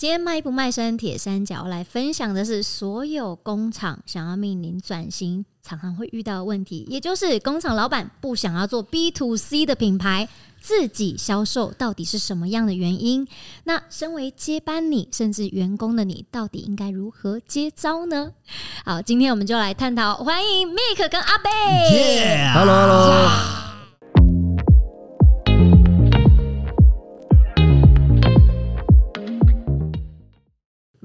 今天卖不卖身铁三角来分享的是所有工厂想要面临转型常常会遇到的问题，也就是工厂老板不想要做 B to C 的品牌，自己销售到底是什么样的原因？那身为接班你甚至员工的你，到底应该如何接招呢？好，今天我们就来探讨，欢迎 Mike 跟阿贝。Yeah，Hello，Hello。Yeah.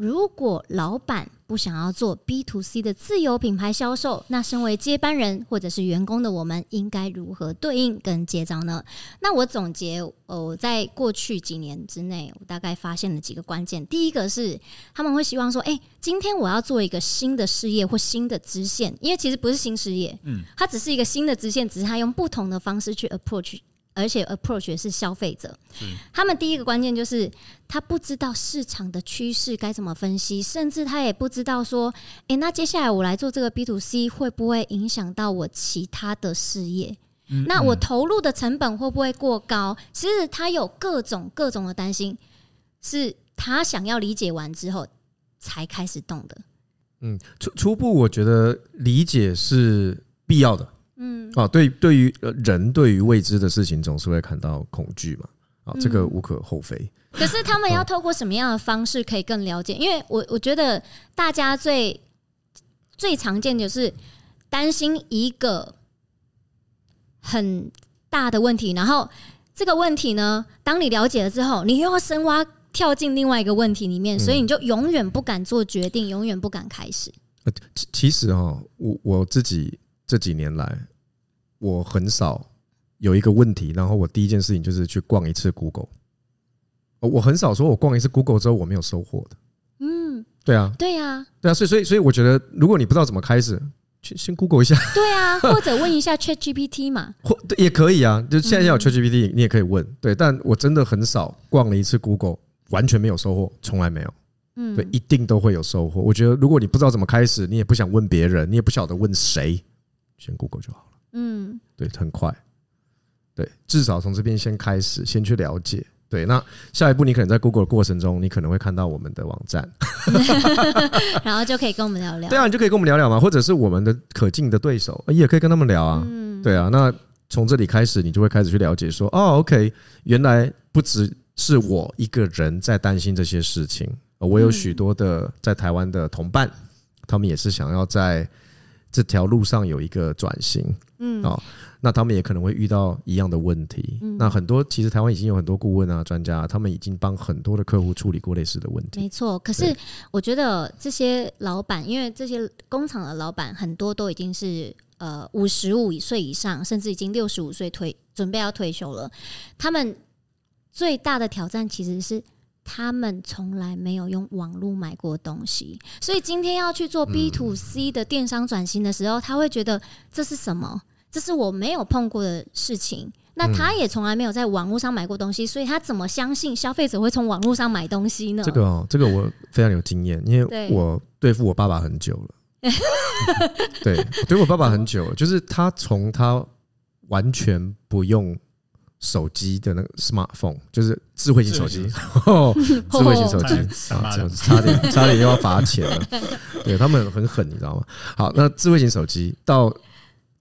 如果老板不想要做 B to C 的自有品牌销售，那身为接班人或者是员工的我们，应该如何对应跟接招呢？那我总结，我在过去几年之内，我大概发现了几个关键。第一个是他们会希望说，哎，今天我要做一个新的事业或新的支线，因为其实不是新事业，嗯，它只是一个新的支线，只是他用不同的方式去 approach。而且 approach 的是消费者，他们第一个关键就是他不知道市场的趋势该怎么分析，甚至他也不知道说，诶，那接下来我来做这个 B to C 会不会影响到我其他的事业？那我投入的成本会不会过高？其实他有各种各种的担心，是他想要理解完之后才开始动的。嗯，初初步我觉得理解是必要的。嗯，啊，对，对于人对于未知的事情总是会感到恐惧嘛，啊，这个无可厚非。可是他们要透过什么样的方式可以更了解？因为我我觉得大家最最常见就是担心一个很大的问题，然后这个问题呢，当你了解了之后，你又要深挖跳进另外一个问题里面，所以你就永远不敢做决定，永远不敢开始。其其实哈，我我自己。这几年来，我很少有一个问题，然后我第一件事情就是去逛一次 Google。我很少说我逛一次 Google 之后我没有收获的。嗯，对啊，对啊，对啊，所以所以所以我觉得，如果你不知道怎么开始，去先 Google 一下。对啊，或者问一下 ChatGPT 嘛。或也可以啊，就现在有 ChatGPT，你也可以问。对，但我真的很少逛了一次 Google，完全没有收获，从来没有。嗯，对，一定都会有收获。我觉得，如果你不知道怎么开始，你也不想问别人，你也不晓得问谁。先 Google 就好了。嗯，对，很快。对，至少从这边先开始，先去了解。对，那下一步你可能在 Google 的过程中，你可能会看到我们的网站，然后就可以跟我们聊聊。对啊，你就可以跟我们聊聊嘛，或者是我们的可敬的对手，也可以跟他们聊啊。嗯，对啊，那从这里开始，你就会开始去了解说，哦，OK，原来不只是我一个人在担心这些事情，我有许多的在台湾的同伴，他们也是想要在。这条路上有一个转型，嗯，哦，那他们也可能会遇到一样的问题。那很多其实台湾已经有很多顾问啊、专家，他们已经帮很多的客户处理过类似的问题。没错，可是我觉得这些老板，因为这些工厂的老板很多都已经是呃五十五岁以上，甚至已经六十五岁退准备要退休了。他们最大的挑战其实是。他们从来没有用网络买过东西，所以今天要去做 B to C 的电商转型的时候，他会觉得这是什么？这是我没有碰过的事情。那他也从来没有在网络上买过东西，所以他怎么相信消费者会从网络上买东西呢？这个哦，这个我非常有经验，因为我对付我爸爸很久了。对，我对付我爸爸很久了，就是他从他完全不用。手机的那个 smartphone 就是智慧型手机，智慧型手机 啊，这样子差点差点又要罚钱了。对，他们很狠，你知道吗？好，那智慧型手机到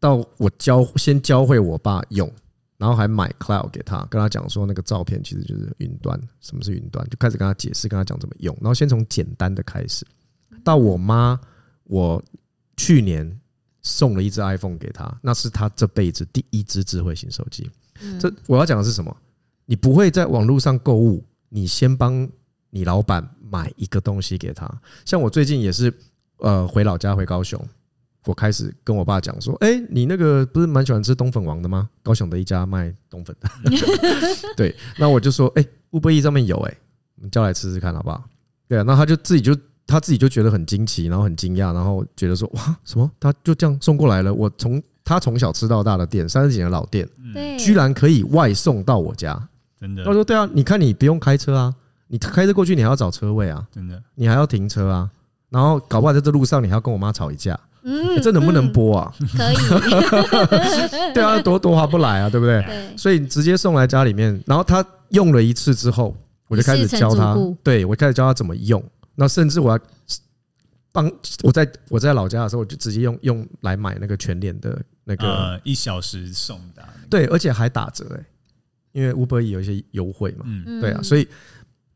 到我教先教会我爸用，然后还买 cloud 给他，跟他讲说那个照片其实就是云端，什么是云端，就开始跟他解释，跟他讲怎么用。然后先从简单的开始，到我妈，我去年送了一只 iPhone 给他，那是他这辈子第一只智慧型手机。这我要讲的是什么？你不会在网络上购物，你先帮你老板买一个东西给他。像我最近也是，呃，回老家回高雄，我开始跟我爸讲说：“哎，你那个不是蛮喜欢吃冬粉王的吗？高雄的一家卖冬粉的。”对，那我就说：“哎，Uber Eats 上面有哎，我们叫来吃吃看好不好？”对啊，那他就自己就他自己就觉得很惊奇，然后很惊讶，然后觉得说：“哇，什么？他就这样送过来了？我从。”他从小吃到大的店，三十几年的老店，居然可以外送到我家。真的？他说：“对啊，你看你不用开车啊，你开车过去，你还要找车位啊，真的，你还要停车啊，然后搞不好在这路上你还要跟我妈吵一架。嗯，这能不能播啊？可以。对啊，多多划不来啊，对不对？对。所以直接送来家里面，然后他用了一次之后，我我就开始教他，对，我开始教他怎么用。那甚至我要帮我在我在老家的时候，我就直接用用来买那个全脸的那个、呃、一小时送达、那个，对，而且还打折哎、欸，因为 Uber 有一些优惠嘛，嗯，对啊，所以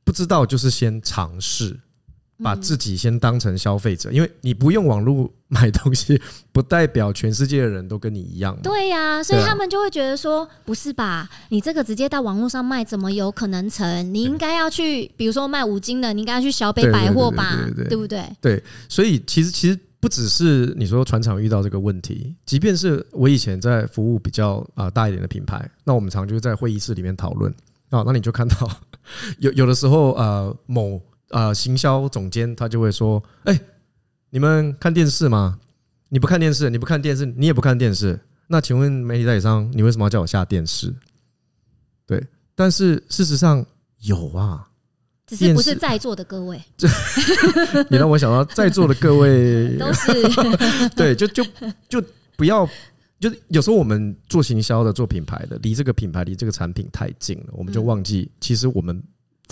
不知道就是先尝试。把自己先当成消费者，因为你不用网络买东西，不代表全世界的人都跟你一样。对呀，所以他们就会觉得说，不是吧？你这个直接到网络上卖，怎么有可能成？你应该要去，比如说卖五金的，你应该要去小北百货吧，对不对？对，所以其实其实不只是你说船厂遇到这个问题，即便是我以前在服务比较啊大一点的品牌，那我们常就是在会议室里面讨论啊，那你就看到 有有的时候呃某。呃，行销总监他就会说：“哎，你们看电视吗？你不看电视，你不看电视，你也不看电视。那请问媒体代理商，你为什么要叫我下电视？对，但是事实上有啊，只是不是在座的各位。你让我想到在座的各位 都是 对，就就就不要，就有时候我们做行销的、做品牌的，离这个品牌、离这个产品太近了，我们就忘记其实我们。”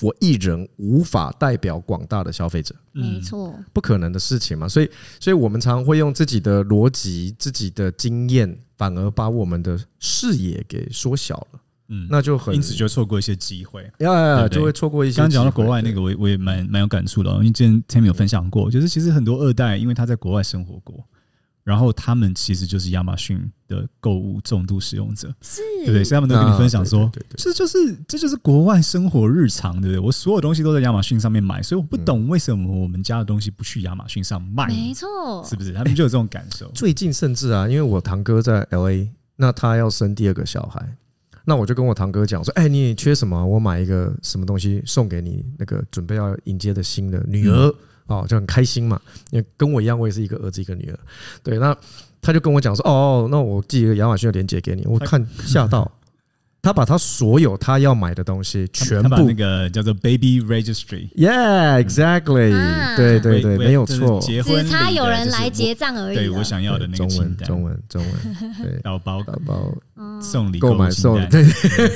我一人无法代表广大的消费者，没错，不可能的事情嘛。所以，所以我们常会用自己的逻辑、自己的经验，反而把我们的视野给缩小了。嗯，那就很因此就错过一些机会，呀，就会错过一些。刚刚讲到国外那个，我我也蛮蛮有感触的，因为之前 Tim 有分享过，就是其实很多二代，因为他在国外生活过。然后他们其实就是亚马逊的购物重度使用者，是，对不对？所以他们都跟你分享说，这就是这就是国外生活日常，对不对？我所有东西都在亚马逊上面买，所以我不懂为什么我们家的东西不去亚马逊上卖。没错，是不是？他们就有这种感受。最近甚至啊，因为我堂哥在 LA，那他要生第二个小孩，那我就跟我堂哥讲说：“哎，你缺什么？我买一个什么东西送给你，那个准备要迎接的新的女儿。”哦，就很开心嘛，因为跟我一样，我也是一个儿子一个女儿。对，那他就跟我讲说，哦，那我寄一个亚马逊的链接给你。我看吓到，他把他所有他要买的东西全部那个叫做 Baby Registry，Yeah，exactly，对对对，没有错，结婚只差有人来结账而已。对我想要的那个中文中文中文，对，包包。包送礼购买送礼，对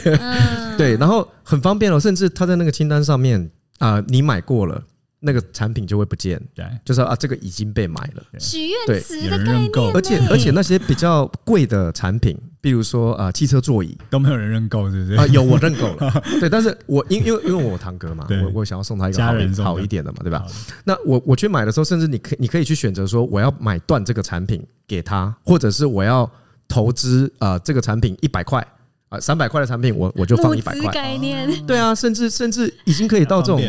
对，然后很方便哦，甚至他在那个清单上面啊，你买过了。那个产品就会不见，对，就是啊，这个已经被买了，许愿池的概念，而且而且那些比较贵的产品，比如说啊，汽车座椅。都没有人认购，是不是？啊，有我认购了，对，但是我因因为因为我堂哥嘛，我我想要送他一个好好一点的嘛，对吧？那我我去买的时候，甚至你可你可以去选择说，我要买断这个产品给他，或者是我要投资啊这个产品一百块。啊，三百块的产品我我就放一百块。概念对啊，甚至甚至已经可以到这种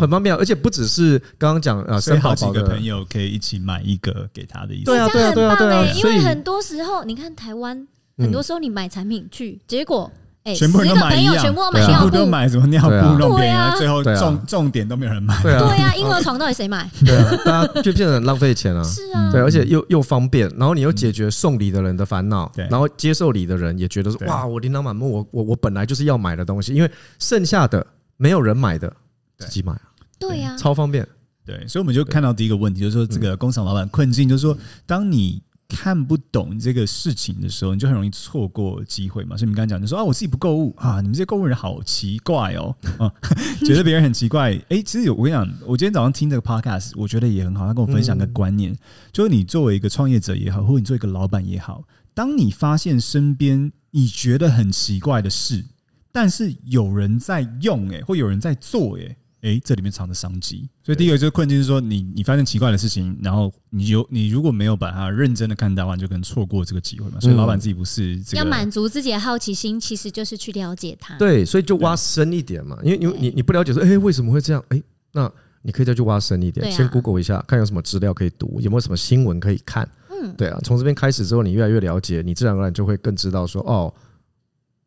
很方便，而且不只是刚刚讲啊，生好几个朋友可以一起买一个给他的意思。对啊，对啊，对啊，对啊。因为很多时候，你看台湾，很多时候你买产品去，结果。全部人都买一样，全部都买尿布，都买什么尿布弄便宜，最后重重点都没有人买。对啊，对啊，婴儿床到底谁买？对啊，大家就变成浪费钱了。是啊，对，而且又又方便，然后你又解决送礼的人的烦恼，然后接受礼的人也觉得说，哇，我琳琅满目，我我我本来就是要买的东西，因为剩下的没有人买的，自己买啊。对呀，超方便。对，所以我们就看到第一个问题，就是说这个工厂老板困境，就是说当你。看不懂这个事情的时候，你就很容易错过机会嘛。所以你刚才讲，就说啊，我自己不购物啊，你们这些购物人好奇怪哦，啊，觉得别人很奇怪。哎、其实有我跟你讲，我今天早上听这个 podcast，我觉得也很好。他跟我分享个观念，就是你作为一个创业者也好，或者你作为一个老板也好，当你发现身边你觉得很奇怪的事，但是有人在用，哎，或有人在做，哎。哎，这里面藏着商机，所以第一个就是困境是说，你你发现奇怪的事情，然后你有你如果没有把它认真的看待的话，你就可能错过这个机会嘛。所以老板自己不是这个，要满足自己的好奇心，其实就是去了解它。对，所以就挖深一点嘛，因为因为你你不了解说，哎，为什么会这样？哎，那你可以再去挖深一点，先 Google 一下，看有什么资料可以读，有没有什么新闻可以看。嗯，对啊，从这边开始之后，你越来越了解，你自然而然就会更知道说，哦，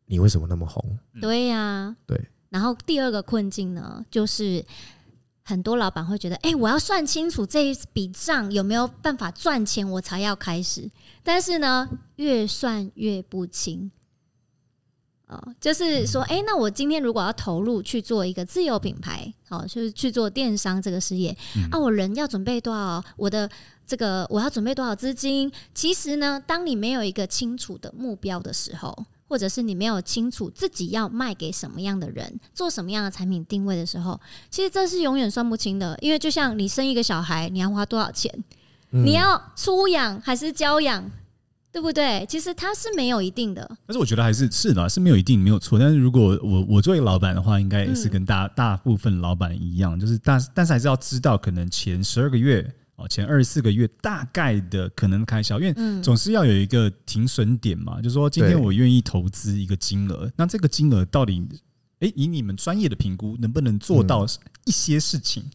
你为什么那么红？对呀，对。然后第二个困境呢，就是。很多老板会觉得，哎，我要算清楚这一笔账有没有办法赚钱，我才要开始。但是呢，越算越不清。哦，就是说，哎，那我今天如果要投入去做一个自有品牌，哦，就是去做电商这个事业，啊，我人要准备多少？我的这个我要准备多少资金？其实呢，当你没有一个清楚的目标的时候。或者是你没有清楚自己要卖给什么样的人，做什么样的产品定位的时候，其实这是永远算不清的。因为就像你生一个小孩，你要花多少钱？嗯、你要出养还是交养？对不对？其实它是没有一定的。但是我觉得还是是的，是没有一定没有错。但是如果我我作为老板的话，应该也是跟大大部分老板一样，就是但但是还是要知道，可能前十二个月。前二十四个月大概的可能开销，因为总是要有一个停损点嘛，就是说今天我愿意投资一个金额，那这个金额到底，诶，以你们专业的评估，能不能做到一些事情？嗯，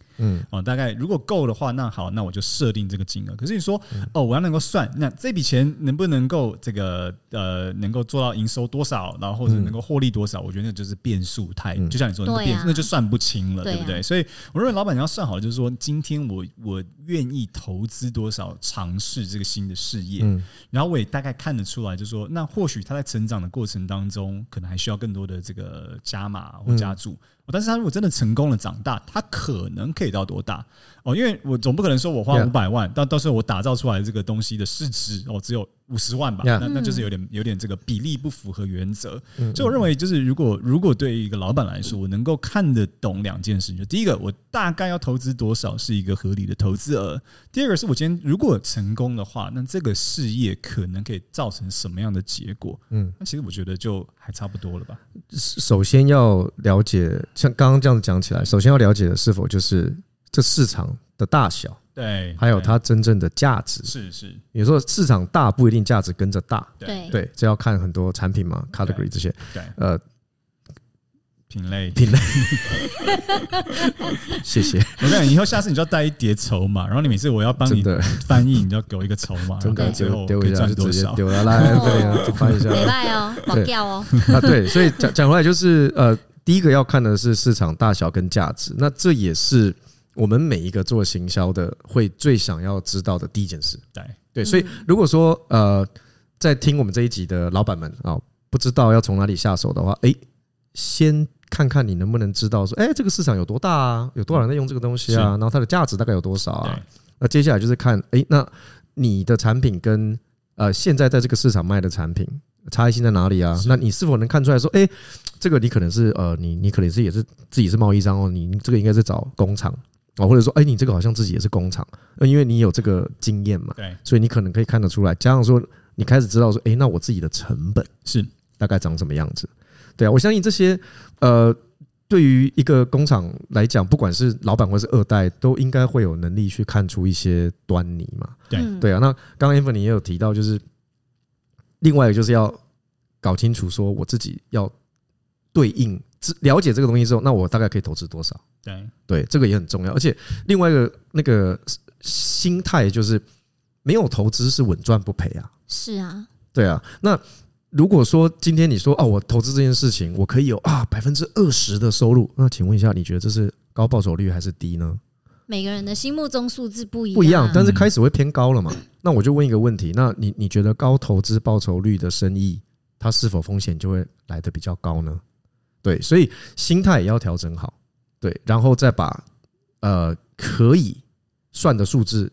哦，大概如果够的话，那好，那我就设定这个金额。可是你说，哦，我要能够算，那这笔钱能不能够这个呃，能够做到营收多少，然后或者能够获利多少？我觉得那就是变数太，就像你说的变数，那就算不清了，对不对？所以我认为老板你要算好，就是说今天我我愿意投资多少，尝试这个新的事业，然后我也大概看得出来，就是说那或许他在成长的过程当中，可能还需要更多的这个加码或加注。但是他如果真的成功了长大，他可能可以到多大？哦，因为我总不可能说我花五百万，到到时候我打造出来这个东西的市值哦只有五十万吧？那那就是有点有点这个比例不符合原则。所以我认为，就是如果如果对于一个老板来说，我能够看得懂两件事，就第一个，我大概要投资多少是一个合理的投资额；第二个是我今天如果成功的话，那这个事业可能可以造成什么样的结果？嗯，那其实我觉得就还差不多了吧。首先要了解，像刚刚这样子讲起来，首先要了解的是否就是。这市场的大小，对，还有它真正的价值，是是。有时候市场大不一定价值跟着大，对。对，这要看很多产品嘛，category 这些，对，呃，品类。品类。谢谢。我跟你讲，以后下次你就要带一叠筹码，然后你每次我要帮你翻译，你就要给我一个筹码，真的最后丢一下就直接丢了，来对，翻一下，没卖哦，保掉哦。啊，对，所以讲讲回来就是，呃，第一个要看的是市场大小跟价值，那这也是。我们每一个做行销的会最想要知道的第一件事，对。对，所以如果说呃，在听我们这一集的老板们啊，不知道要从哪里下手的话，哎，先看看你能不能知道说，哎，这个市场有多大啊，有多少人在用这个东西啊，然后它的价值大概有多少啊？那接下来就是看，哎，那你的产品跟呃现在在这个市场卖的产品差异性在哪里啊？那你是否能看出来说，哎，这个你可能是呃，你你可能是也是自己是贸易商哦，你这个应该是找工厂。哦，或者说，哎，你这个好像自己也是工厂，因为你有这个经验嘛，对，所以你可能可以看得出来。加上说，你开始知道说，哎，那我自己的成本是大概长什么样子？对啊，我相信这些，呃，对于一个工厂来讲，不管是老板或是二代，都应该会有能力去看出一些端倪嘛。对，对啊。那刚刚 Anthony 也有提到，就是另外一个就是要搞清楚，说我自己要对应。了解这个东西之后，那我大概可以投资多少？对对，这个也很重要。而且另外一个那个心态就是，没有投资是稳赚不赔啊。是啊，对啊。那如果说今天你说哦，我投资这件事情，我可以有啊百分之二十的收入，那请问一下，你觉得这是高报酬率还是低呢？每个人的心目中数字不一样，不一样，但是开始会偏高了嘛？那我就问一个问题，那你你觉得高投资报酬率的生意，它是否风险就会来得比较高呢？对，所以心态也要调整好，对，然后再把呃可以算的数字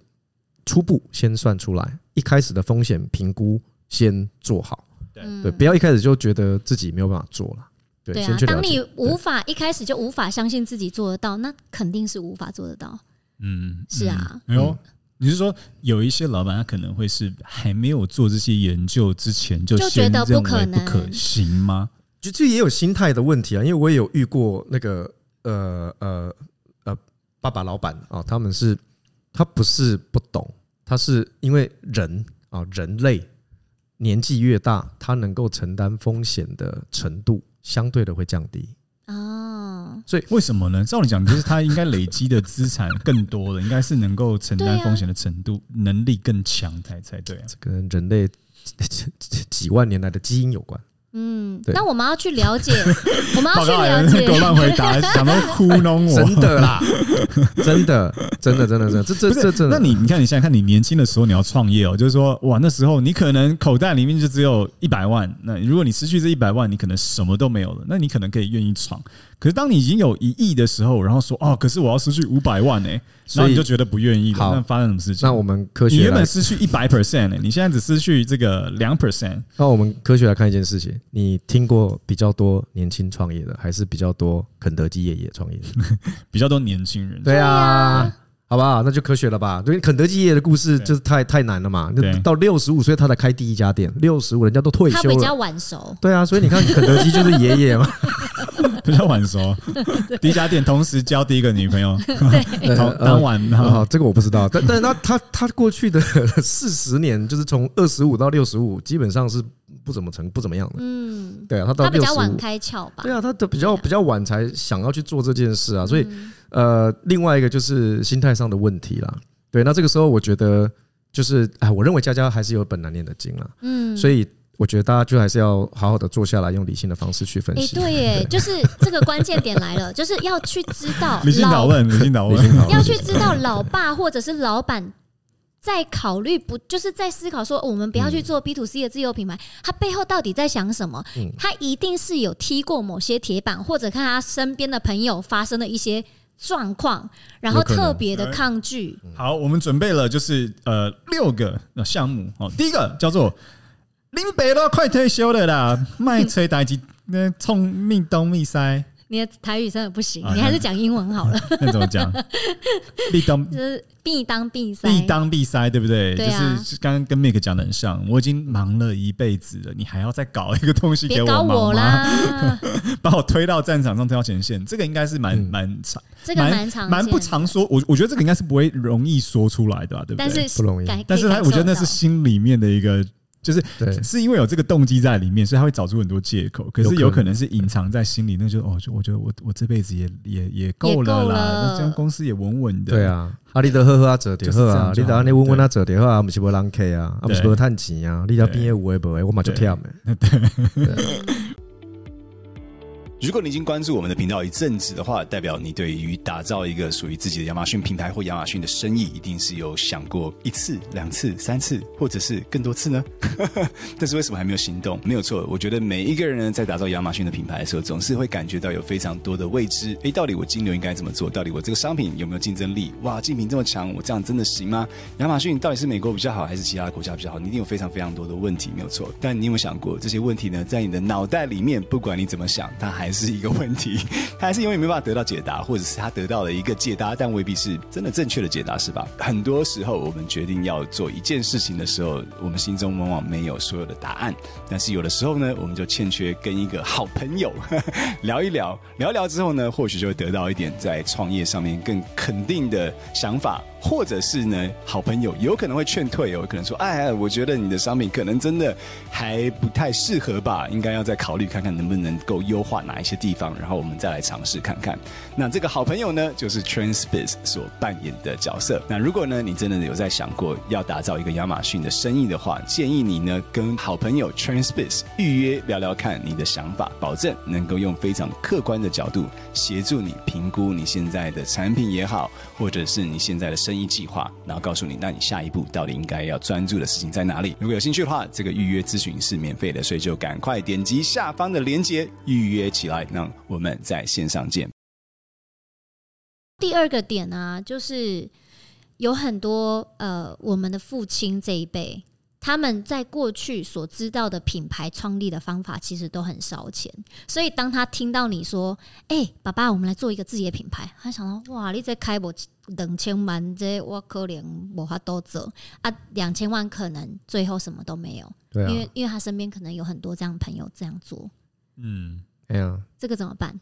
初步先算出来，一开始的风险评估先做好，对，不要一开始就觉得自己没有办法做了，对，对啊，当你无法一开始就无法相信自己做得到，那肯定是无法做得到，嗯，是啊，没有，你是说有一些老板他可能会是还没有做这些研究之前就觉得不可能不可行吗？就这也有心态的问题啊，因为我也有遇过那个呃呃呃爸爸老板啊，他们是他不是不懂，他是因为人啊人类年纪越大，他能够承担风险的程度相对的会降低哦。所以为什么呢？照理讲，就是他应该累积的资产更多了，应该是能够承担风险的程度能力更强才才对啊。这跟人类几万年来的基因有关。嗯，那我们要去了解，我们要去了解。狗乱回答，想要糊弄我，真的啦，真的，真的，真的，真的，这这这真的。那你你看，你现在看你年轻的时候，你要创业哦，就是说，哇，那时候你可能口袋里面就只有一百万，那如果你失去这一百万，你可能什么都没有了，那你可能可以愿意闯。可是当你已经有一亿的时候，然后说哦，可是我要失去五百万呢、欸，所以你就觉得不愿意了。那发生什么事情？那我们科学，你原本失去一百 percent，你现在只失去这个两 percent。那我们科学来看一件事情，你听过比较多年轻创业的，还是比较多肯德基爷爷创业的？比较多年轻人。对啊。好不好？那就科学了吧。因为肯德基爷爷的故事就是太太难了嘛。那到六十五岁他才开第一家店，六十五人家都退休了。他比较晚熟。对啊，所以你看肯德基就是爷爷嘛，比较晚熟。第一家店同时交第一个女朋友，对，当晚。好，这个我不知道。但但是他他他过去的 四十年，就是从二十五到六十五，基本上是不怎么成不怎么样的。嗯，对啊，他到六十五，他比较晚开窍吧？对啊，他的比较比较晚才想要去做这件事啊，所以。呃，另外一个就是心态上的问题啦。对，那这个时候我觉得就是，哎，我认为家家还是有本难念的经啦。嗯，所以我觉得大家就还是要好好的坐下来，用理性的方式去分析。哎，对耶，就是这个关键点来了，就是要去知道理性讨论，理性讨论，要去知道老爸或者是老板在考虑不，就是在思考说，我们不要去做 B to C 的自有品牌，他背后到底在想什么？他一定是有踢过某些铁板，或者看他身边的朋友发生的一些。状况，然后特别的抗拒。好，我们准备了就是呃六个项目哦。第一个叫做“林北都快退休了啦，卖车代志那冲命东命西”。你的台语真的不行，你还是讲英文好了。那怎么讲？必当就是必当必塞，必当必塞，对不对？就是刚刚跟 Mick 讲的很像。我已经忙了一辈子了，你还要再搞一个东西给我忙吗？把我推到战场上，推到前线，这个应该是蛮蛮长，这个蛮长，蛮不常说。我我觉得这个应该是不会容易说出来的，对不对？但是不容易。但是他我觉得那是心里面的一个。就是，是因为有这个动机在里面，所以他会找出很多借口。可是有可能是隐藏在心里，那就哦，就我觉得我我这辈子也也也够了啦，这样公司也稳稳的。对啊，啊，你得好好啊，折叠呵啊，你得安尼稳稳啊，折叠呵啊，不是无人客啊，啊，不是无赚钱啊，你要毕业有诶无诶，我嘛就跳诶。对。如果你已经关注我们的频道一阵子的话，代表你对于打造一个属于自己的亚马逊品牌或亚马逊的生意，一定是有想过一次、两次、三次，或者是更多次呢？但是为什么还没有行动？没有错，我觉得每一个人呢，在打造亚马逊的品牌的时候，总是会感觉到有非常多的未知。诶，到底我金流应该怎么做？到底我这个商品有没有竞争力？哇，竞品这么强，我这样真的行吗？亚马逊到底是美国比较好，还是其他国家比较好？你一定有非常非常多的问题，没有错。但你有没有想过这些问题呢？在你的脑袋里面，不管你怎么想，它还还是一个问题，他还是永远没办法得到解答，或者是他得到了一个解答，但未必是真的正确的解答，是吧？很多时候，我们决定要做一件事情的时候，我们心中往往没有所有的答案。但是有的时候呢，我们就欠缺跟一个好朋友 呵呵聊一聊，聊一聊之后呢，或许就会得到一点在创业上面更肯定的想法。或者是呢，好朋友有可能会劝退，有可能说，哎，我觉得你的商品可能真的还不太适合吧，应该要再考虑看看能不能够优化哪哪一些地方，然后我们再来尝试看看。那这个好朋友呢，就是 Transpace 所扮演的角色。那如果呢，你真的有在想过要打造一个亚马逊的生意的话，建议你呢跟好朋友 Transpace 预约聊聊看你的想法，保证能够用非常客观的角度协助你评估你现在的产品也好，或者是你现在的生意计划，然后告诉你，那你下一步到底应该要专注的事情在哪里？如果有兴趣的话，这个预约咨询是免费的，所以就赶快点击下方的链接预约起来。那我们在线上见。第二个点呢，就是有很多呃，我们的父亲这一辈。他们在过去所知道的品牌创立的方法，其实都很烧钱。所以当他听到你说：“哎、欸，爸爸，我们来做一个自己的品牌。”他想到：“哇，你在开我两千万，这我可能无法多走啊，两千万可能最后什么都没有。对啊，因为因为他身边可能有很多这样的朋友这样做。嗯，哎呀，这个怎么办？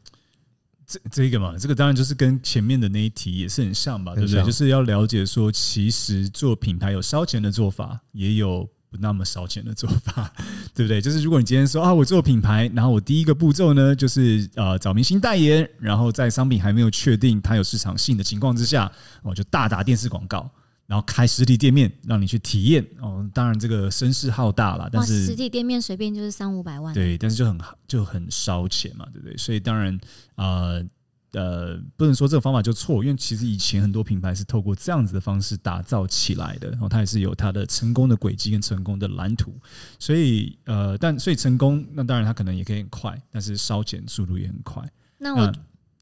这这个嘛，这个当然就是跟前面的那一题也是很像吧，对不对？就是要了解说，其实做品牌有烧钱的做法，也有不那么烧钱的做法，对不对？就是如果你今天说啊，我做品牌，然后我第一个步骤呢，就是呃找明星代言，然后在商品还没有确定它有市场性的情况之下，我就大打电视广告。然后开实体店面，让你去体验哦。当然，这个声势浩大了，但是实体店面随便就是三五百万。对，但是就很就很烧钱嘛，对不对？所以当然，呃呃，不能说这个方法就错，因为其实以前很多品牌是透过这样子的方式打造起来的，然后它也是有它的成功的轨迹跟成功的蓝图。所以呃，但所以成功，那当然它可能也可以很快，但是烧钱速度也很快。那我。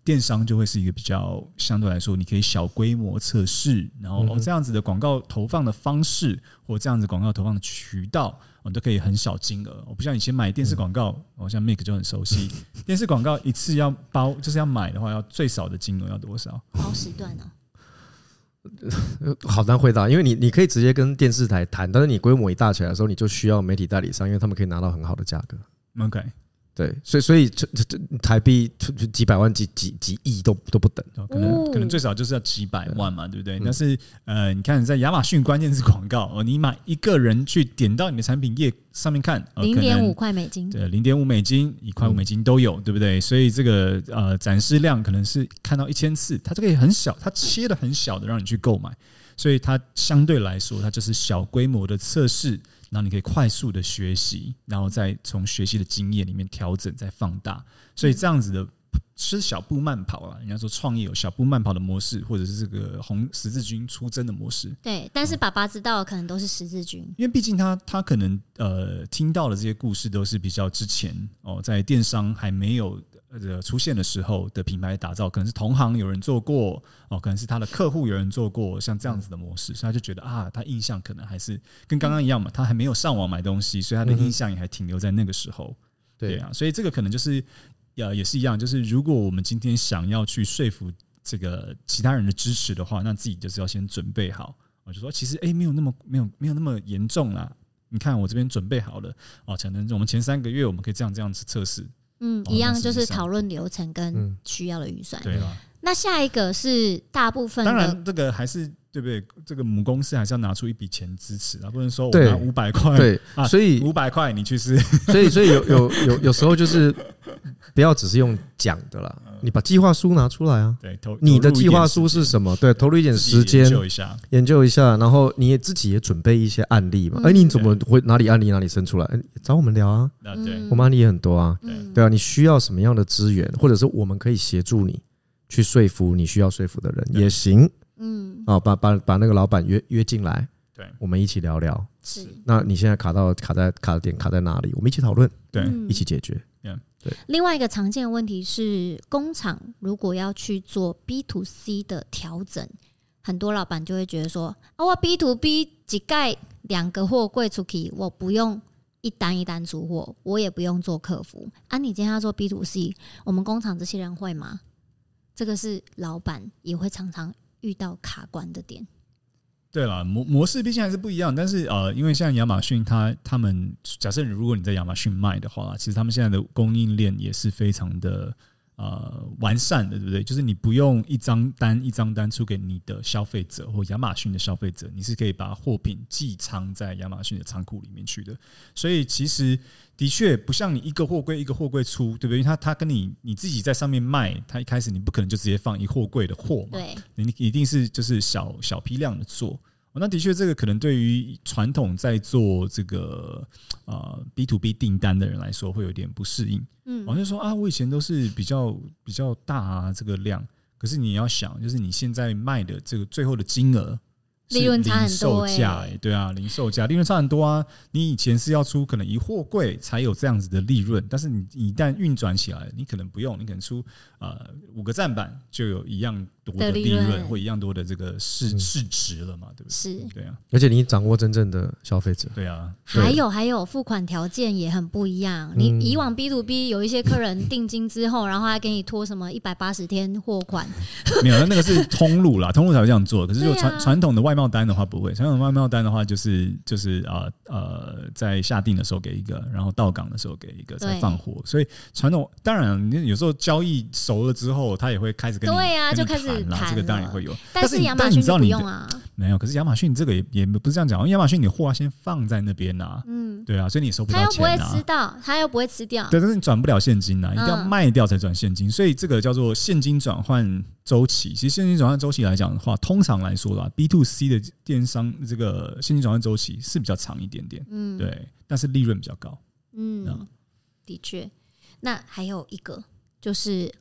电商就会是一个比较相对来说，你可以小规模测试，然后这样子的广告投放的方式，或这样子广告投放的渠道，我都可以很小金额。我不像以前买电视广告，我像 Make 就很熟悉。电视广告一次要包，就是要买的话，要最少的金额要多少？包时段呢？好难回答，因为你你可以直接跟电视台谈，但是你规模一大起来的时候，你就需要媒体代理商，因为他们可以拿到很好的价格。OK。对，所以所以这这台币几百万几几几亿都都不等，可能可能最少就是要几百万嘛，对不对？但是呃，你看在亚马逊关键字广告哦，你买一个人去点到你的产品页上面看，零点五块美金，对，零点五美金、一块五美金都有，对不对？所以这个呃展示量可能是看到一千次，它这个也很小，它切的很小的让你去购买，所以它相对来说它就是小规模的测试。然后你可以快速的学习，然后再从学习的经验里面调整、再放大，所以这样子的是小步慢跑啊。人家说创业有小步慢跑的模式，或者是这个红十字军出征的模式。对，但是爸爸知道的可能都是十字军，因为毕竟他他可能呃听到的这些故事都是比较之前哦，在电商还没有。呃，出现的时候的品牌打造，可能是同行有人做过哦，可能是他的客户有人做过，像这样子的模式，所以他就觉得啊，他印象可能还是跟刚刚一样嘛，他还没有上网买东西，所以他的印象也还停留在那个时候。对啊，所以这个可能就是呃，也是一样，就是如果我们今天想要去说服这个其他人的支持的话，那自己就是要先准备好。我就说，其实哎，没有那么没有没有那么严重啦。你看我这边准备好了哦，可能我们前三个月我们可以这样这样子测试。嗯，一样就是讨论流程跟需要的预算。对啊，那下一个是大部分。当然，这个还是对不对？这个母公司还是要拿出一笔钱支持啊，不能说我拿五百块。对，所以五百块你去试。所以，所以有有有有时候就是不要只是用讲的啦。你把计划书拿出来啊！对，投你的计划书是什么？对，投入一点时间研究一下，研究一下，然后你也自己也准备一些案例嘛。哎，你怎么会哪里案例哪里生出来？哎，找我们聊啊！对，我们案例也很多啊。对啊，你需要什么样的资源，或者是我们可以协助你去说服你需要说服的人也行。嗯，哦，把把把那个老板约约进来，对，我们一起聊聊。是，那你现在卡到卡在卡的点卡在哪里？我们一起讨论，对，一起解决。嗯对另外一个常见的问题是，工厂如果要去做 B to C 的调整，很多老板就会觉得说：“啊，我 B to B 只盖两个货柜出去，我不用一单一单出货，我也不用做客服。”啊，你今天要做 B to C，我们工厂这些人会吗？这个是老板也会常常遇到卡关的点。对了，模模式毕竟还是不一样，但是呃，因为像亚马逊，它他们假设如果你在亚马逊卖的话，其实他们现在的供应链也是非常的。呃，完善的，对不对？就是你不用一张单一张单出给你的消费者或亚马逊的消费者，你是可以把货品寄仓在亚马逊的仓库里面去的。所以其实的确不像你一个货柜一个货柜出，对不对？因为他他跟你你自己在上面卖，他一开始你不可能就直接放一货柜的货嘛，对，你一定是就是小小批量的做。那的确，这个可能对于传统在做这个呃 B to B 订单的人来说，会有点不适应。嗯，好像说啊，我以前都是比较比较大啊，这个量，可是你要想，就是你现在卖的这个最后的金额。利润差很多哎，对啊，零售价利润差很多啊。你以前是要出可能一货柜才有这样子的利润，但是你一旦运转起来，你可能不用，你可能出呃五个站板就有一样多的利润，或一样多的这个市市值了嘛，对不对？是，对啊。而且你掌握真正的消费者，对啊。还有还有付款条件也很不一样。你以往 B to B 有一些客人定金之后，然后还给你拖什么一百八十天货款，没有，那个是通路啦，通路才会这样做。可是就传传统的外贸单的话不会，传统外贸单的话就是就是啊呃，在下定的时候给一个，然后到港的时候给一个再放货。所以传统当然你有时候交易熟了之后，他也会开始跟你对呀，就开始谈，这个当然也会有。但是亚马逊就不用啊，没有。可是亚马逊这个也也不是这样讲，因为亚马逊你货要先放在那边呐，嗯，对啊，所以你收不到钱啊，他又不会吃到，他又不会吃掉，对，但是你转不了现金呐，一定要卖掉才转现金，所以这个叫做现金转换周期。其实现金转换周期来讲的话，通常来说啦，B to C 的电商这个现金转换周期是比较长一点点，嗯，对，但是利润比较高，嗯，的确。那还有一个就是，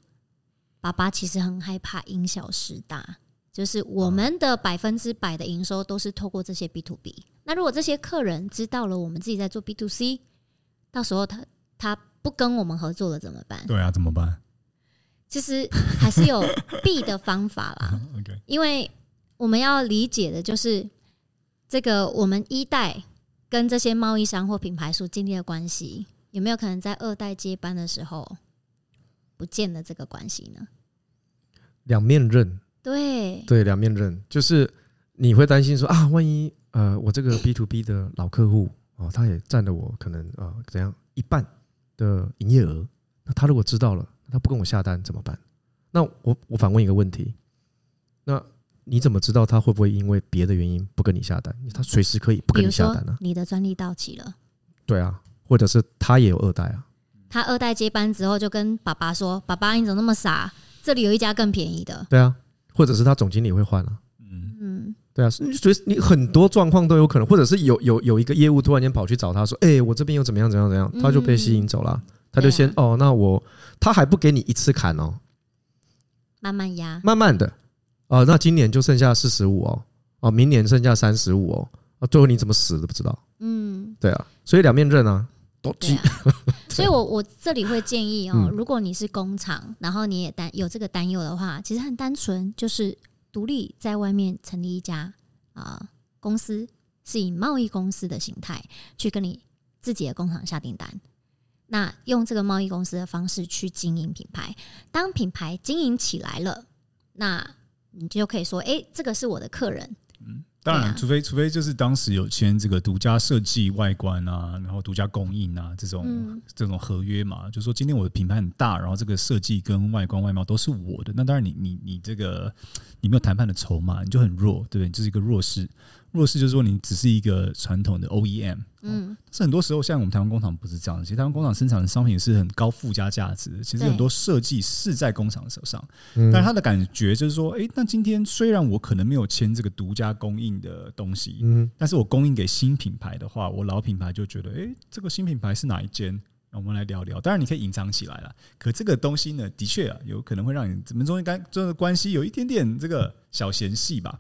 爸爸其实很害怕因小失大，就是我们的百分之百的营收都是透过这些 B to B。那如果这些客人知道了我们自己在做 B to C，到时候他他不跟我们合作了怎么办？对啊，怎么办？其实还是有 B 的方法啦。因为我们要理解的就是这个我们一代跟这些贸易商或品牌所建立的关系，有没有可能在二代接班的时候不见了这个关系呢？两面刃，对对，两面刃，就是你会担心说啊，万一呃，我这个 B to B 的老客户哦，他也占了我可能啊、呃、怎样一半的营业额，那他如果知道了。他不跟我下单怎么办？那我我反问一个问题：那你怎么知道他会不会因为别的原因不跟你下单？他随时可以不跟你下单呢、啊？你的专利到期了，对啊，或者是他也有二代啊？他二代接班之后就跟爸爸说：“爸爸，你怎么那么傻？这里有一家更便宜的。”对啊，或者是他总经理会换啊？嗯嗯，对啊，所以你很多状况都有可能，或者是有有有一个业务突然间跑去找他说：“哎、欸，我这边又怎么样怎样怎样？”他就被吸引走了。嗯他就先、啊、哦，那我他还不给你一次砍哦，慢慢压，慢慢的哦，那今年就剩下四十五哦，哦，明年剩下三十五哦，啊，最后你怎么死都不知道，嗯，对啊，所以两面刃啊，都记、啊。所以我我这里会建议哦，如果你是工厂，然后你也担有这个担忧的话，其实很单纯，就是独立在外面成立一家啊、呃、公司，是以贸易公司的形态去跟你自己的工厂下订单。那用这个贸易公司的方式去经营品牌，当品牌经营起来了，那你就可以说，哎、欸，这个是我的客人。嗯，当然，啊、除非除非就是当时有签这个独家设计外观啊，然后独家供应啊这种、嗯、这种合约嘛，就是说今天我的品牌很大，然后这个设计跟外观外貌都是我的，那当然你你你这个你没有谈判的筹码，你就很弱，对不对？这、就是一个弱势。弱势就是说，你只是一个传统的 OEM，嗯，但是很多时候，像我们台湾工厂不是这样，其实台湾工厂生产的商品是很高附加价值的。其实很多设计是在工厂手上，但是他的感觉就是说，哎，那今天虽然我可能没有签这个独家供应的东西，嗯，但是我供应给新品牌的话，我老品牌就觉得，哎，这个新品牌是哪一间？我们来聊聊。当然你可以隐藏起来了，可这个东西呢，的确啊，有可能会让你们中间干这个关系有一点点这个小嫌隙吧。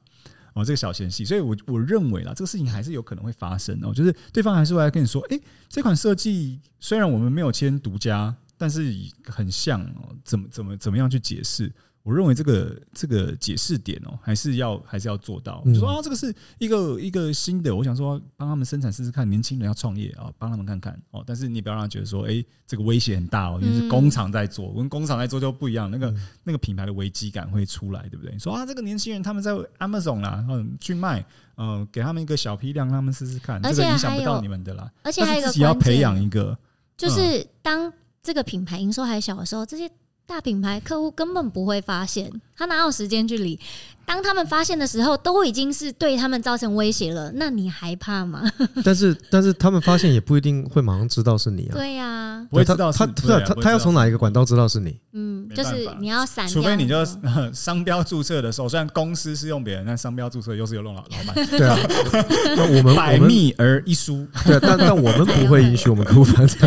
哦，这个小嫌隙，所以我我认为啦，这个事情还是有可能会发生哦。就是对方还是会来跟你说，诶，这款设计虽然我们没有签独家，但是很像哦，怎么怎么怎么样去解释？我认为这个这个解释点哦，还是要还是要做到。就说啊，这个是一个一个新的，我想说帮他们生产试试看，年轻人要创业啊，帮他们看看哦。但是你不要让他觉得说，哎，这个威胁很大哦，因为是工厂在做，跟工厂在做就不一样，那个那个品牌的危机感会出来，对不对？说啊，这个年轻人他们在 Amazon 啦，嗯，去卖，嗯，给他们一个小批量，让他们试试看，这个影响不到你们的啦。而且还有自己要培养一个，就是当这个品牌营收还小的时候，这些。大品牌客户根本不会发现，他哪有时间去理？当他们发现的时候，都已经是对他们造成威胁了。那你还怕吗？但是，但是他们发现也不一定会马上知道是你啊。对呀，不会知道他他他他要从哪一个管道知道是你？嗯，就是你要闪，除非你就 商标注册的时候，虽然公司是用别人，但商标注册又是有用老老板。对啊，那我们百密而一疏。对，但但我们不会允许我们客户这样子。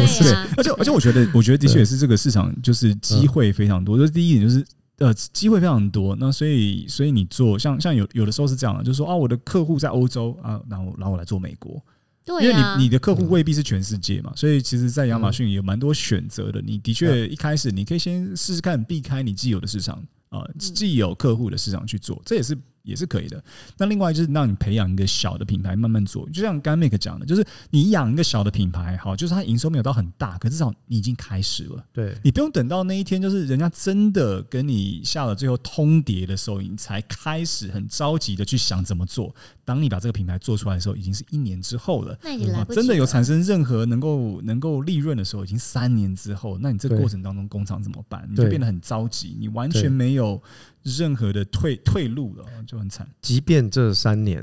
而且而且，我觉得我觉得的确也是这个市场就是机会非常多。就是第一点就是。呃，机会非常多，那所以所以你做像像有有的时候是这样的，就是说啊，我的客户在欧洲啊，然后然后我来做美国，对，因为你你的客户未必是全世界嘛，所以其实，在亚马逊也有蛮多选择的。你的确一开始你可以先试试看，避开你既有的市场啊，既有客户的市场去做，这也是。也是可以的。那另外就是让你培养一个小的品牌，慢慢做。就像刚 Make 讲的，就是你养一个小的品牌，好，就是它营收没有到很大，可至少你已经开始了。对，你不用等到那一天，就是人家真的跟你下了最后通牒的时候，你才开始很着急的去想怎么做。当你把这个品牌做出来的时候，已经是一年之后了。那已经来不及了。真的有产生任何能够能够利润的时候，已经三年之后。那你这个过程当中，工厂怎么办？你就变得很着急，你完全没有。任何的退退路了，就很惨。即便这三年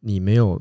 你没有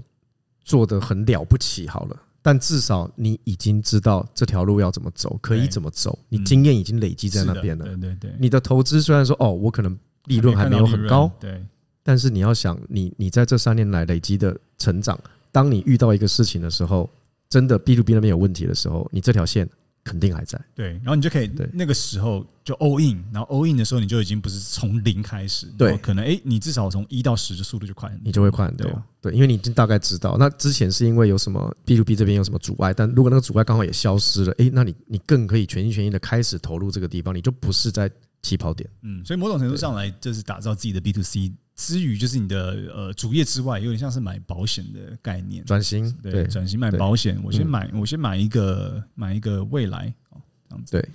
做的很了不起，好了，但至少你已经知道这条路要怎么走，可以怎么走，你经验已经累积在那边了。对对对，你的投资虽然说哦，我可能利润还没有很高，对，但是你要想，你你在这三年来累积的成长，当你遇到一个事情的时候，真的 B to B 那边有问题的时候，你这条线。肯定还在，对，然后你就可以那个时候就 all in，然后 all in 的时候你就已经不是从零开始，对，可能哎，你至少从一到十的速度就快，你就会快很多，对，因为你已经大概知道，那之前是因为有什么 B to B 这边有什么阻碍，但如果那个阻碍刚好也消失了，哎，那你你更可以全心全意的开始投入这个地方，你就不是在起跑点。嗯，所以某种程度上来，就是打造自己的 B to C 之余，就是你的呃主业之外，有点像是买保险的概念，转型对，转型买保险。我先买，我先买一个买一个未来哦，这样子。对。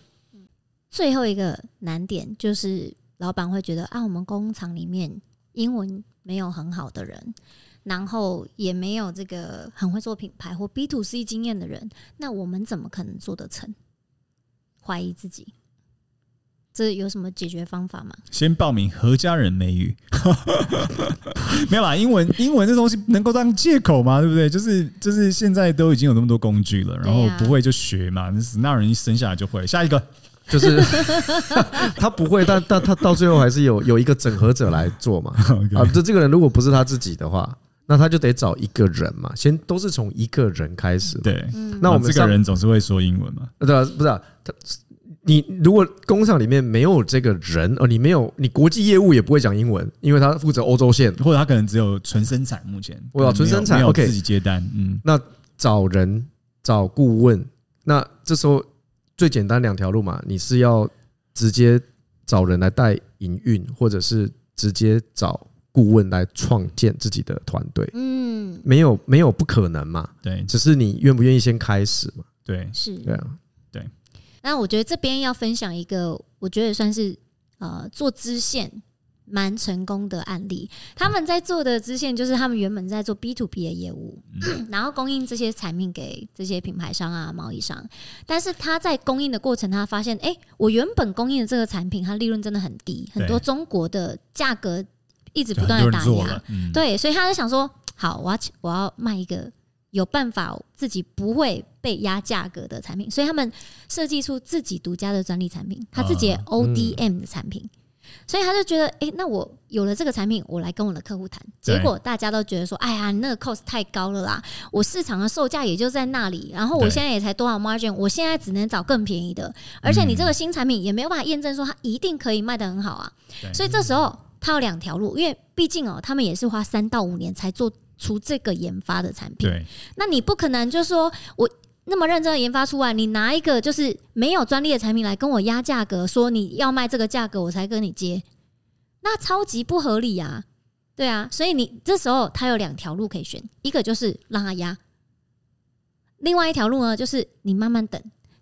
最后一个难点就是，老板会觉得啊，我们工厂里面英文没有很好的人，然后也没有这个很会做品牌或 B to C 经验的人，那我们怎么可能做得成？怀疑自己，这有什么解决方法吗？先报名何家人美语，没有啦。英文英文这东西能够当借口吗？对不对？就是就是现在都已经有那么多工具了，然后不会就学嘛。那那人一生下来就会。下一个。就是 他不会，但但他到最后还是有有一个整合者来做嘛。啊，这这个人如果不是他自己的话，那他就得找一个人嘛。先都是从一个人开始。对，那我们这个人总是会说英文嘛？对吧？不是啊，他你如果工厂里面没有这个人，哦，你没有你国际业务也不会讲英文，因为他负责欧洲线，或者他可能只有纯生产，目前我要纯生产，OK，自己接单。嗯，那找人找顾问，那这时候。最简单两条路嘛，你是要直接找人来带营运，或者是直接找顾问来创建自己的团队。嗯，没有没有不可能嘛。对，只是你愿不愿意先开始嘛。对，是，对啊，对。那我觉得这边要分享一个，我觉得算是呃做支线。蛮成功的案例，他们在做的支线就是他们原本在做 B to B 的业务，嗯、然后供应这些产品给这些品牌商啊、贸易商。但是他在供应的过程，他发现，哎、欸，我原本供应的这个产品，它利润真的很低，很多中国的价格一直不断的打压，嗯、对，所以他就想说，好，我要我要卖一个有办法自己不会被压价格的产品，所以他们设计出自己独家的专利产品，他自己 ODM 的产品。嗯所以他就觉得，哎、欸，那我有了这个产品，我来跟我的客户谈。结果大家都觉得说，哎呀，你那个 cost 太高了啦，我市场的售价也就在那里，然后我现在也才多少 margin，我现在只能找更便宜的，而且你这个新产品也没有办法验证说它一定可以卖得很好啊。所以这时候他有两条路，因为毕竟哦，他们也是花三到五年才做出这个研发的产品。对，那你不可能就说我。那么认真的研发出来，你拿一个就是没有专利的产品来跟我压价格，说你要卖这个价格我才跟你接，那超级不合理啊！对啊，所以你这时候他有两条路可以选，一个就是让他压，另外一条路呢就是你慢慢等。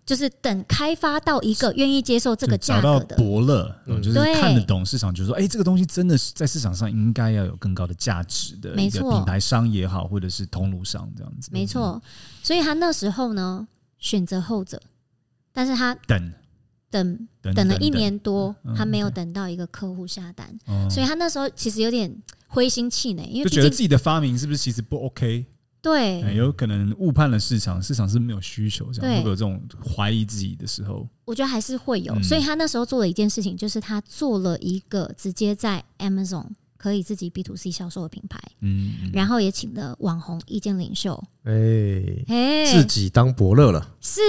就是等开发到一个愿意接受这个价格的。伯乐，嗯，就是看得懂市场，就是说，哎，这个东西真的是在市场上应该要有更高的价值的，没错，品牌商也好，或者是通路商这样子，没错。所以他那时候呢选择后者，但是他等。等等了一年多，他没有等到一个客户下单，所以他那时候其实有点灰心气馁，因为就觉得自己的发明是不是其实不 OK。对、欸，有可能误判了市场，市场是没有需求，这样会不会有这种怀疑自己的时候？我觉得还是会有，所以他那时候做了一件事情，就是他做了一个直接在 Amazon 可以自己 B to C 销售的品牌，嗯，然后也请了网红意见领袖，哎、欸，自己当伯乐了，是。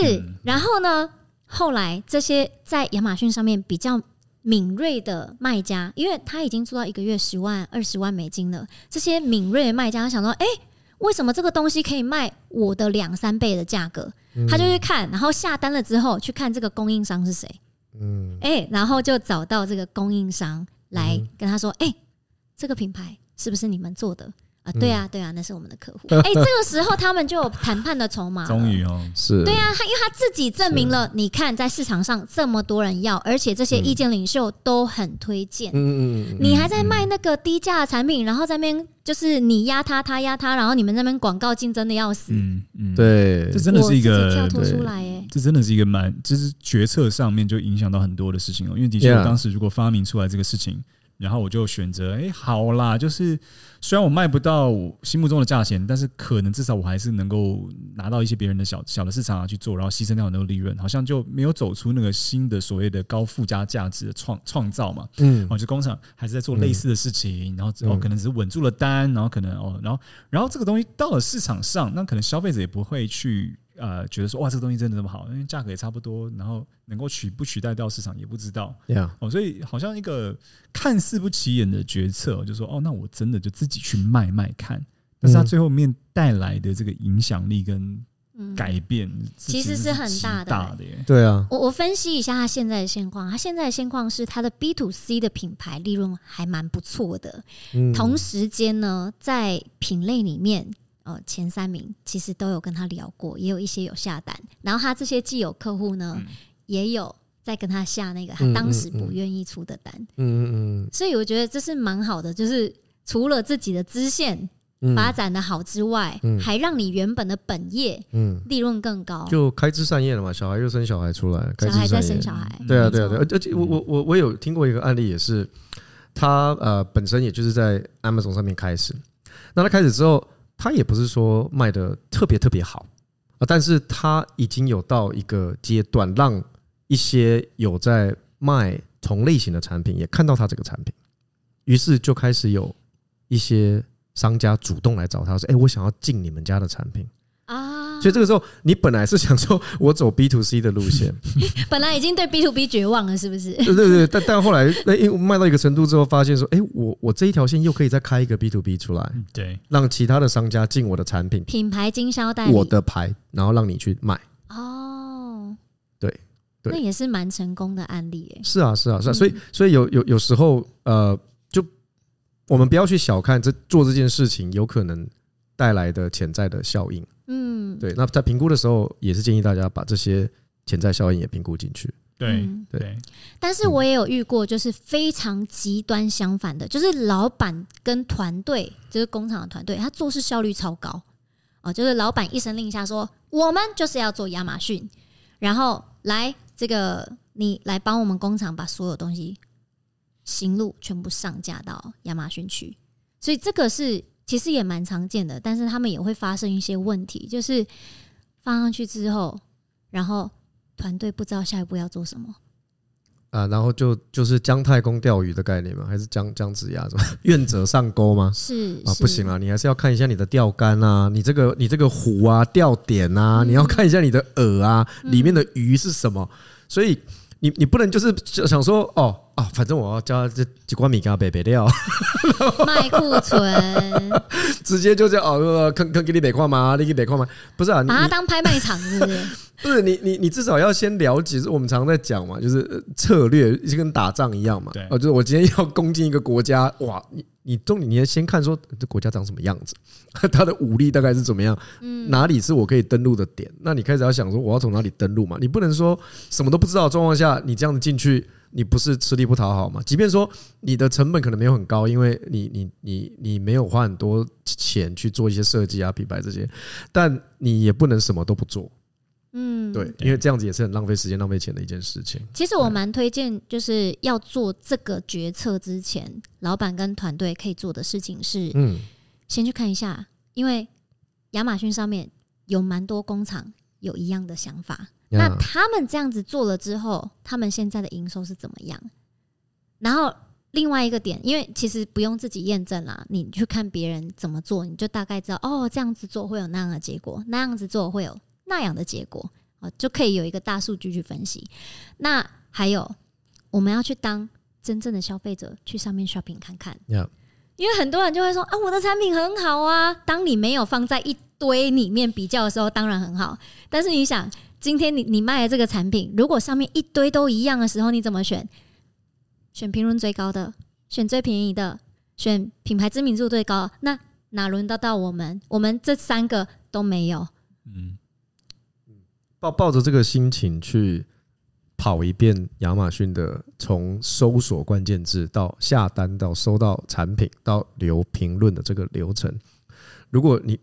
然后呢，后来这些在亚马逊上面比较敏锐的卖家，因为他已经做到一个月十万、二十万美金了，这些敏锐的卖家他想说，哎、欸。为什么这个东西可以卖我的两三倍的价格？他就去看，然后下单了之后去看这个供应商是谁。嗯，哎，然后就找到这个供应商来跟他说：“哎，这个品牌是不是你们做的？”啊，对啊，对啊，那是我们的客户。哎，这个时候他们就有谈判的筹码。终于哦，是。对啊，他因为他自己证明了，你看在市场上这么多人要，而且这些意见领袖都很推荐。嗯嗯嗯。你还在卖那个低价的产品，然后在那边就是你压他，他压他，然后你们那边广告竞争的要死。嗯嗯。对，这真的是一个跳脱出来哎，这真的是一个蛮，就是决策上面就影响到很多的事情哦。因为的确，当时如果发明出来这个事情。然后我就选择，哎，好啦，就是虽然我卖不到心目中的价钱，但是可能至少我还是能够拿到一些别人的小小的市场啊去做，然后牺牲掉很多利润，好像就没有走出那个新的所谓的高附加价值的创创造嘛。嗯，哦，就工厂还是在做类似的事情，然后之后可能只是稳住了单，然后可能哦，然后然后这个东西到了市场上，那可能消费者也不会去。呃，觉得说哇，这个东西真的这么好，因为价格也差不多，然后能够取不取代掉市场也不知道。Yeah. 哦，所以好像一个看似不起眼的决策，就说哦，那我真的就自己去卖卖看。但是它最后面带来的这个影响力跟改变，其实是很大的，大的耶。对啊，我我分析一下他现在的现况，他现在的现况是他的 B to C 的品牌利润还蛮不错的，嗯、同时间呢，在品类里面，呃，前三名其实都有跟他聊过，也有一些有下单，然后他这些既有客户呢，嗯、也有在跟他下那个他当时不愿意出的单，嗯嗯嗯，所以我觉得这是蛮好的，就是除了自己的支线。发展的好之外，嗯、还让你原本的本业利润更高，就开枝散叶了嘛。小孩又生小孩出来，小孩在生小孩，对啊对啊对，而且我我我我有听过一个案例，也是他呃本身也就是在 Amazon 上面开始，那他开始之后，他也不是说卖的特别特别好啊，但是他已经有到一个阶段，让一些有在卖同类型的产品也看到他这个产品，于是就开始有一些。商家主动来找他说：“哎，我想要进你们家的产品！”所以这个时候，你本来是想说我走 B to C 的路线，本来已经对 B to B 绝望了，是不是？对对对，但但后来，那因为卖到一个程度之后，发现说：“哎，我我这一条线又可以再开一个 B to B 出来，对，让其他的商家进我的产品，品牌经销代理我的牌，然后让你去卖。”哦，对对，那也是蛮成功的案例诶。是啊是啊是啊，所以所以有有有时候呃。就我们不要去小看这做这件事情有可能带来的潜在的效应。嗯，对。那在评估的时候，也是建议大家把这些潜在效应也评估进去。对对。但是我也有遇过，就是非常极端相反的，就是老板跟团队，就是工厂的团队，他做事效率超高哦。就是老板一声令下说，我们就是要做亚马逊，然后来这个你来帮我们工厂把所有东西。行路全部上架到亚马逊去，所以这个是其实也蛮常见的，但是他们也会发生一些问题，就是放上去之后，然后团队不知道下一步要做什么啊，然后就就是姜太公钓鱼的概念吗？还是姜姜子牙什么 愿者上钩吗？是啊，不行啊，你还是要看一下你的钓竿啊，你这个你这个壶啊，钓点啊，你要看一下你的饵啊，里面的鱼是什么，所以。你你不能就是想说哦啊，反正我要加这几罐米给他备备料，卖库存，直接就这样哦，坑坑给你得矿吗？你给得矿吗？不是啊，把它当拍卖场是不是？不是你你你至少要先了解，是我们常常在讲嘛，就是策略就跟打仗一样嘛。对，就是我今天要攻进一个国家，哇，你你重点你要先看说这国家长什么样子，它的武力大概是怎么样，嗯，哪里是我可以登陆的点？那你开始要想说我要从哪里登陆嘛？你不能说什么都不知道的状况下，你这样子进去，你不是吃力不讨好吗？即便说你的成本可能没有很高，因为你你你你没有花很多钱去做一些设计啊、品牌这些，但你也不能什么都不做。嗯，对，因为这样子也是很浪费时间、浪费钱的一件事情。其实我蛮推荐，就是要做这个决策之前，老板跟团队可以做的事情是，嗯，先去看一下，因为亚马逊上面有蛮多工厂有一样的想法。那他们这样子做了之后，他们现在的营收是怎么样？然后另外一个点，因为其实不用自己验证啦，你去看别人怎么做，你就大概知道哦，这样子做会有那样的结果，那样子做会有。那样的结果啊，就可以有一个大数据去分析。那还有，我们要去当真正的消费者，去上面 shopping 看看。Yeah. 因为很多人就会说啊，我的产品很好啊。当你没有放在一堆里面比较的时候，当然很好。但是你想，今天你你卖的这个产品，如果上面一堆都一样的时候，你怎么选？选评论最高的，选最便宜的，选品牌知名度最高。那哪轮得到我们？我们这三个都没有。嗯。抱抱着这个心情去跑一遍亚马逊的，从搜索关键字到下单到收到产品到留评论的这个流程。如果你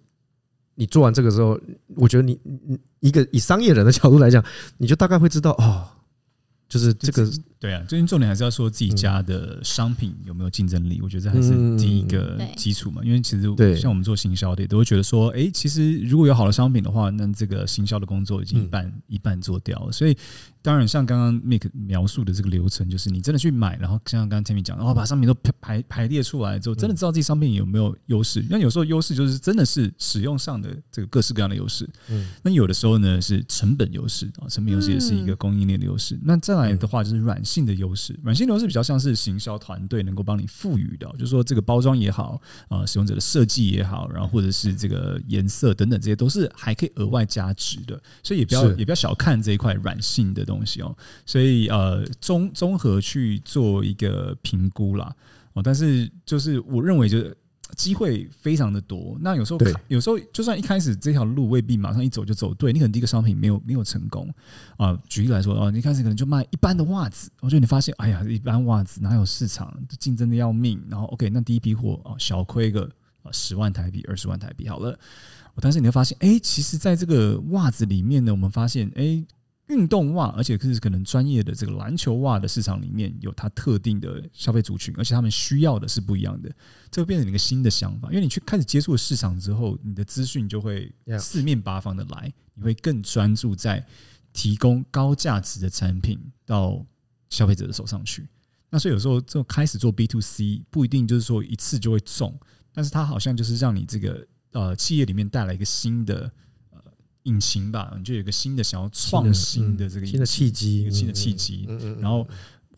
你做完这个之后，我觉得你你一个以商业人的角度来讲，你就大概会知道哦。就是这个，对啊，最近重点还是要说自己家的商品有没有竞争力，我觉得这还是第一个基础嘛。因为其实像我们做行销的，都会觉得说，哎，其实如果有好的商品的话，那这个行销的工作已经一半一半做掉了。所以，当然像刚刚 Mick 描述的这个流程，就是你真的去买，然后像刚刚 Tammy 讲，然后把商品都排排排列出来之后，真的知道自己商品有没有优势。那有时候优势就是真的是使用上的这个各式各样的优势。那有的时候呢是成本优势啊，成本优势也是一个供应链的优势。那再来的话就是软性的优势。软性的优势比较像是行销团队能够帮你赋予的，就是说这个包装也好，啊、呃，使用者的设计也好，然后或者是这个颜色等等，这些都是还可以额外加值的。所以也不要也不要小看这一块软性的东西哦。所以呃，综综合去做一个评估啦。哦，但是就是我认为就是。机会非常的多，那有时候有时候就算一开始这条路未必马上一走就走对，你可能第一个商品没有没有成功啊。举例来说啊，你一开始可能就卖一般的袜子，我觉得你发现哎呀，一般袜子哪有市场，竞争的要命。然后 OK，那第一批货啊，小亏个啊十万台币、二十万台币好了。但是你会发现，哎，其实在这个袜子里面呢，我们发现哎。运动袜，而且是可能专业的这个篮球袜的市场里面有它特定的消费族群，而且他们需要的是不一样的，这会变成一个新的想法。因为你去开始接触市场之后，你的资讯就会四面八方的来，你会更专注在提供高价值的产品到消费者的手上去。那所以有时候就开始做 B to C，不一定就是说一次就会中，但是它好像就是让你这个呃企业里面带来一个新的。引擎吧，你就有一个新的想要创新的这个新的契机，一个新的契机。然后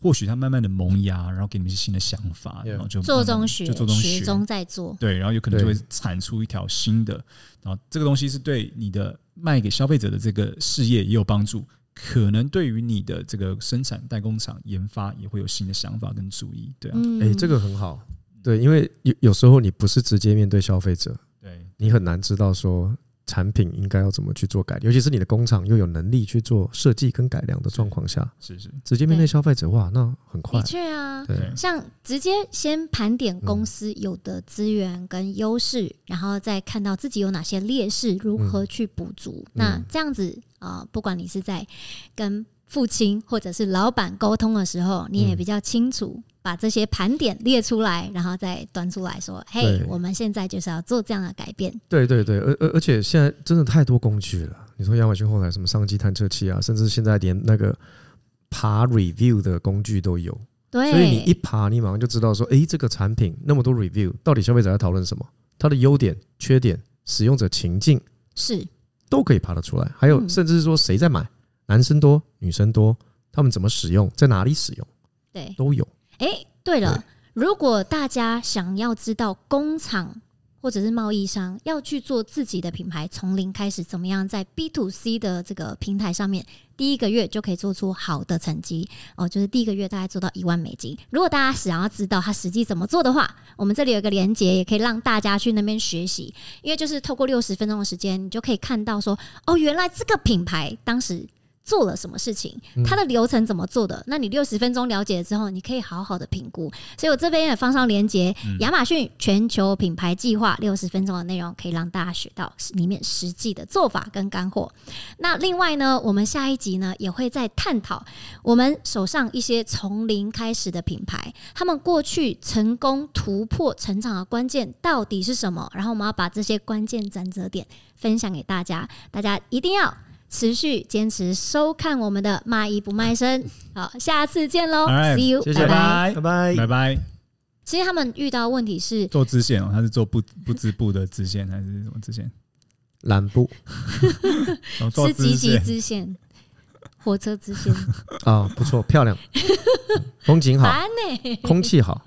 或许它慢慢的萌芽，然后给你们一些新的想法，然后就做中学，就做中学，学中在做。对，然后有可能就会产出一条新的。然后这个东西是对你的卖给消费者的这个事业也有帮助，可能对于你的这个生产代工厂研发也会有新的想法跟注意。对啊，哎，这个很好。对，因为有有时候你不是直接面对消费者，对你很难知道说。产品应该要怎么去做改良，尤其是你的工厂又有能力去做设计跟改良的状况下，是是直接面对消费者哇，那很快。的确啊，对，像直接先盘点公司有的资源跟优势，嗯，然后再看到自己有哪些劣势，如何去补足，嗯。那这样子啊，呃，不管你是在跟父亲或者是老板沟通的时候，你也比较清楚。嗯把这些盘点列出来，然后再端出来说：“嘿，我们现在就是要做这样的改变。”对对对，而而而且现在真的太多工具了。你说亚马逊后台什么商机探测器啊，甚至现在连那个爬 review 的工具都有。对，所以你一爬，你马上就知道说：“哎，这个产品那么多 review，到底消费者在讨论什么？它的优点、缺点、使用者情境是都可以爬得出来。还有，甚至是说谁在买，男生多、女生多，他们怎么使用，在哪里使用，对，都有。哎，对了，如果大家想要知道工厂或者是贸易商要去做自己的品牌，从零开始，怎么样在 B to C 的这个平台上面，第一个月就可以做出好的成绩哦，就是第一个月大概做到一万美金。如果大家想要知道他实际怎么做的话，我们这里有个连接，也可以让大家去那边学习，因为就是透过六十分钟的时间，你就可以看到说，哦，原来这个品牌当时。做了什么事情？它的流程怎么做的？那你六十分钟了解了之后，你可以好好的评估。所以我这边也放上连接，亚马逊全球品牌计划六十分钟的内容，可以让大家学到里面实际的做法跟干货。那另外呢，我们下一集呢也会再探讨我们手上一些从零开始的品牌，他们过去成功突破成长的关键到底是什么？然后我们要把这些关键转折点分享给大家，大家一定要。持续坚持收看我们的卖艺不卖身，好，下次见喽，See you，谢谢，拜拜，拜拜，拜拜。其实他们遇到问题是做支线哦，他是做不不织布的支线还是什么支线？蓝布，是积极支线，火车支线。啊，不错，漂亮，风景好，空气好。